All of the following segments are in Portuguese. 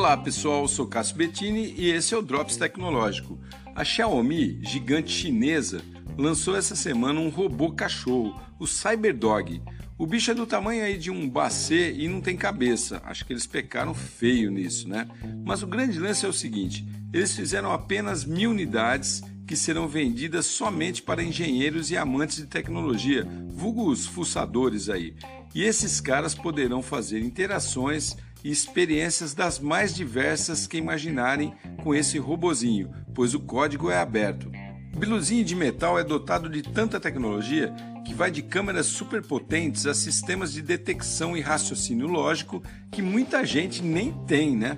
Olá pessoal, sou Cássio Bettini e esse é o Drops Tecnológico. A Xiaomi, gigante chinesa, lançou essa semana um robô cachorro, o Cyberdog. O bicho é do tamanho aí de um bacê e não tem cabeça. Acho que eles pecaram feio nisso, né? Mas o grande lance é o seguinte: eles fizeram apenas mil unidades que serão vendidas somente para engenheiros e amantes de tecnologia, vulgos fuçadores aí. E esses caras poderão fazer interações e experiências das mais diversas que imaginarem com esse robozinho, pois o código é aberto. O biluzinho de metal é dotado de tanta tecnologia que vai de câmeras superpotentes a sistemas de detecção e raciocínio lógico que muita gente nem tem, né?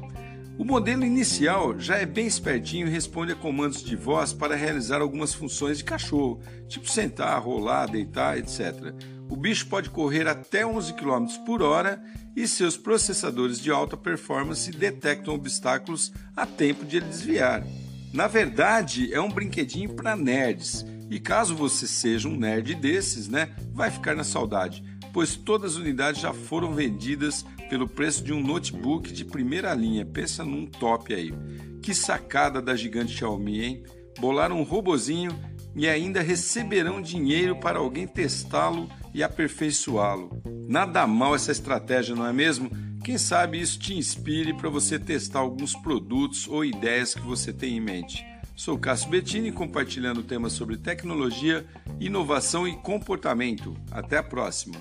O modelo inicial já é bem espertinho e responde a comandos de voz para realizar algumas funções de cachorro, tipo sentar, rolar, deitar, etc. O bicho pode correr até 11 km por hora e seus processadores de alta performance detectam obstáculos a tempo de ele desviar. Na verdade, é um brinquedinho para nerds. E caso você seja um nerd desses, né, vai ficar na saudade, pois todas as unidades já foram vendidas pelo preço de um notebook de primeira linha. Pensa num top aí. Que sacada da gigante Xiaomi, hein? Bolaram um robozinho e ainda receberão dinheiro para alguém testá-lo e aperfeiçoá-lo. Nada mal essa estratégia, não é mesmo? Quem sabe isso te inspire para você testar alguns produtos ou ideias que você tem em mente. Sou Cássio Bettini compartilhando temas sobre tecnologia, inovação e comportamento. Até a próxima!